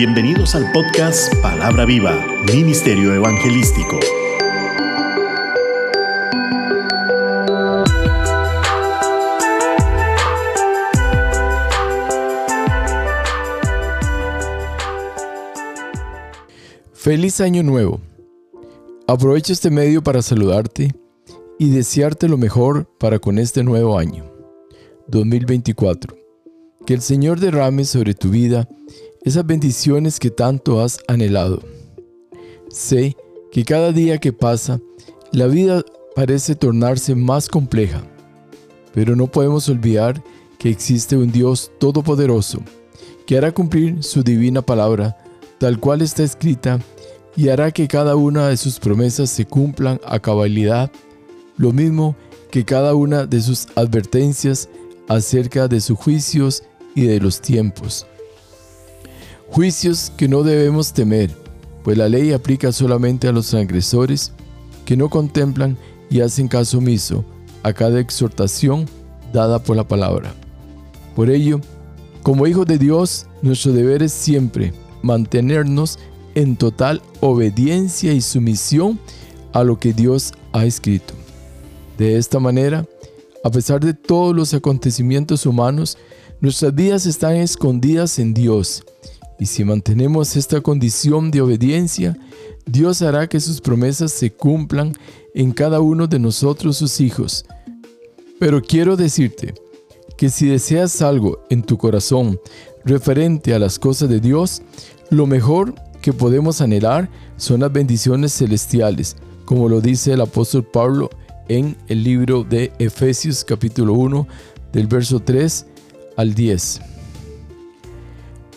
Bienvenidos al podcast Palabra Viva, Ministerio Evangelístico. Feliz año nuevo. Aprovecho este medio para saludarte y desearte lo mejor para con este nuevo año, 2024. Que el Señor derrame sobre tu vida esas bendiciones que tanto has anhelado. Sé que cada día que pasa, la vida parece tornarse más compleja, pero no podemos olvidar que existe un Dios todopoderoso que hará cumplir su divina palabra tal cual está escrita y hará que cada una de sus promesas se cumplan a cabalidad, lo mismo que cada una de sus advertencias acerca de sus juicios y de los tiempos. Juicios que no debemos temer, pues la ley aplica solamente a los transgresores que no contemplan y hacen caso omiso a cada exhortación dada por la palabra. Por ello, como hijos de Dios, nuestro deber es siempre mantenernos en total obediencia y sumisión a lo que Dios ha escrito. De esta manera, a pesar de todos los acontecimientos humanos, nuestras vidas están escondidas en Dios y si mantenemos esta condición de obediencia, Dios hará que sus promesas se cumplan en cada uno de nosotros sus hijos. Pero quiero decirte que si deseas algo en tu corazón referente a las cosas de Dios, lo mejor que podemos anhelar son las bendiciones celestiales, como lo dice el apóstol Pablo en el libro de Efesios capítulo 1 del verso 3 al 10.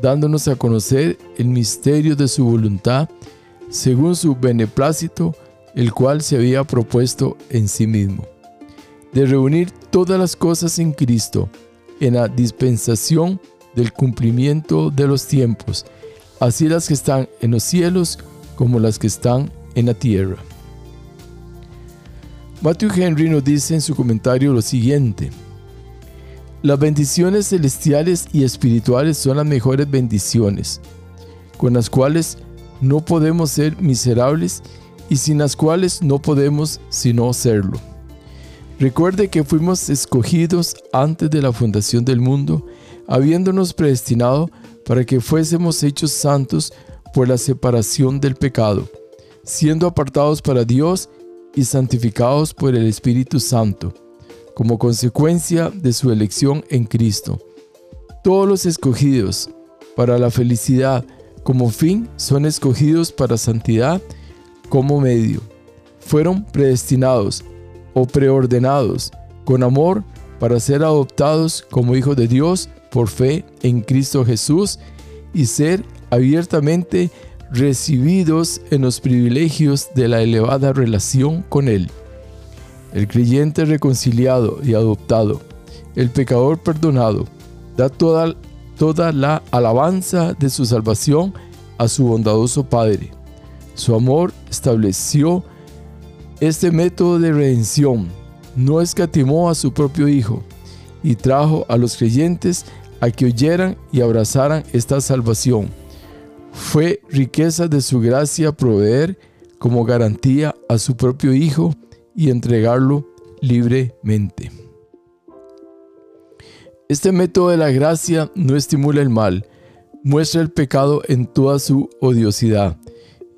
dándonos a conocer el misterio de su voluntad, según su beneplácito, el cual se había propuesto en sí mismo, de reunir todas las cosas en Cristo, en la dispensación del cumplimiento de los tiempos, así las que están en los cielos como las que están en la tierra. Matthew Henry nos dice en su comentario lo siguiente, las bendiciones celestiales y espirituales son las mejores bendiciones, con las cuales no podemos ser miserables y sin las cuales no podemos sino serlo. Recuerde que fuimos escogidos antes de la fundación del mundo, habiéndonos predestinado para que fuésemos hechos santos por la separación del pecado, siendo apartados para Dios y santificados por el Espíritu Santo como consecuencia de su elección en Cristo. Todos los escogidos para la felicidad como fin son escogidos para santidad como medio. Fueron predestinados o preordenados con amor para ser adoptados como hijos de Dios por fe en Cristo Jesús y ser abiertamente recibidos en los privilegios de la elevada relación con Él el creyente reconciliado y adoptado, el pecador perdonado, da toda, toda la alabanza de su salvación a su bondadoso Padre. Su amor estableció este método de redención, no escatimó a su propio Hijo y trajo a los creyentes a que oyeran y abrazaran esta salvación. Fue riqueza de su gracia proveer como garantía a su propio Hijo y entregarlo libremente. Este método de la gracia no estimula el mal, muestra el pecado en toda su odiosidad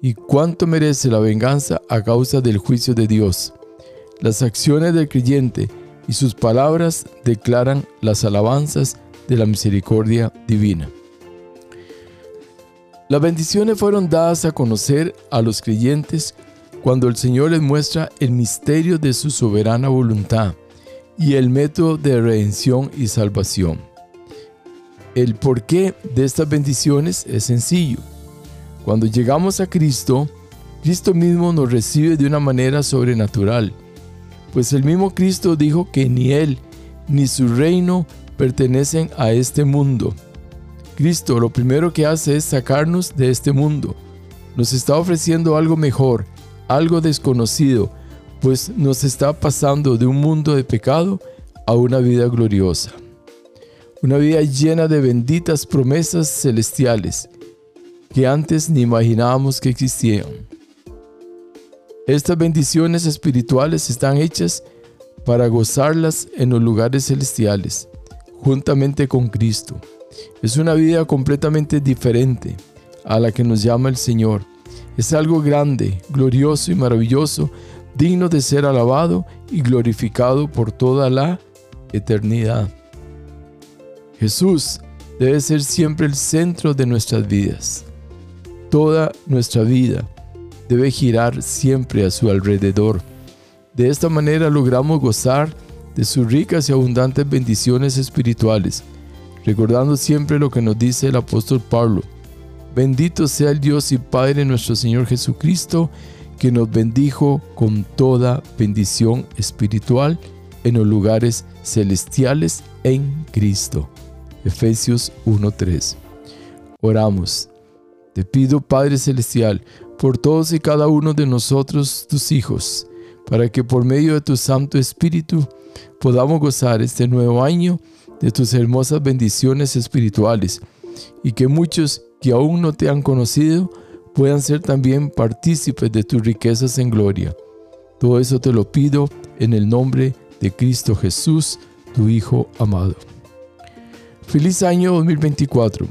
y cuánto merece la venganza a causa del juicio de Dios. Las acciones del creyente y sus palabras declaran las alabanzas de la misericordia divina. Las bendiciones fueron dadas a conocer a los creyentes cuando el Señor les muestra el misterio de su soberana voluntad y el método de redención y salvación. El porqué de estas bendiciones es sencillo. Cuando llegamos a Cristo, Cristo mismo nos recibe de una manera sobrenatural, pues el mismo Cristo dijo que ni Él ni su reino pertenecen a este mundo. Cristo lo primero que hace es sacarnos de este mundo. Nos está ofreciendo algo mejor, algo desconocido, pues nos está pasando de un mundo de pecado a una vida gloriosa. Una vida llena de benditas promesas celestiales que antes ni imaginábamos que existían. Estas bendiciones espirituales están hechas para gozarlas en los lugares celestiales, juntamente con Cristo. Es una vida completamente diferente a la que nos llama el Señor. Es algo grande, glorioso y maravilloso, digno de ser alabado y glorificado por toda la eternidad. Jesús debe ser siempre el centro de nuestras vidas. Toda nuestra vida debe girar siempre a su alrededor. De esta manera logramos gozar de sus ricas y abundantes bendiciones espirituales, recordando siempre lo que nos dice el apóstol Pablo. Bendito sea el Dios y Padre nuestro Señor Jesucristo, que nos bendijo con toda bendición espiritual en los lugares celestiales en Cristo. Efesios 1:3. Oramos. Te pido, Padre Celestial, por todos y cada uno de nosotros, tus hijos, para que por medio de tu Santo Espíritu podamos gozar este nuevo año de tus hermosas bendiciones espirituales y que muchos que aún no te han conocido puedan ser también partícipes de tus riquezas en gloria. Todo eso te lo pido en el nombre de Cristo Jesús, tu Hijo amado. Feliz año 2024.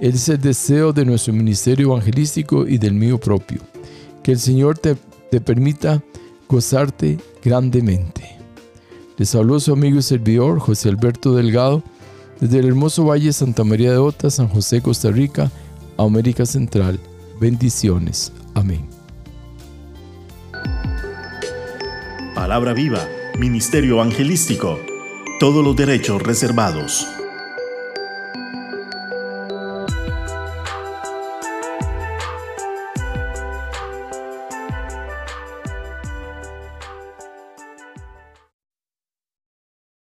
Es el deseo de nuestro ministerio evangelístico y del mío propio. Que el Señor te, te permita gozarte grandemente. Les habló su amigo y servidor José Alberto Delgado desde el hermoso Valle Santa María de Ota, San José, Costa Rica, América Central. Bendiciones. Amén. Palabra viva, Ministerio Evangelístico. Todos los derechos reservados.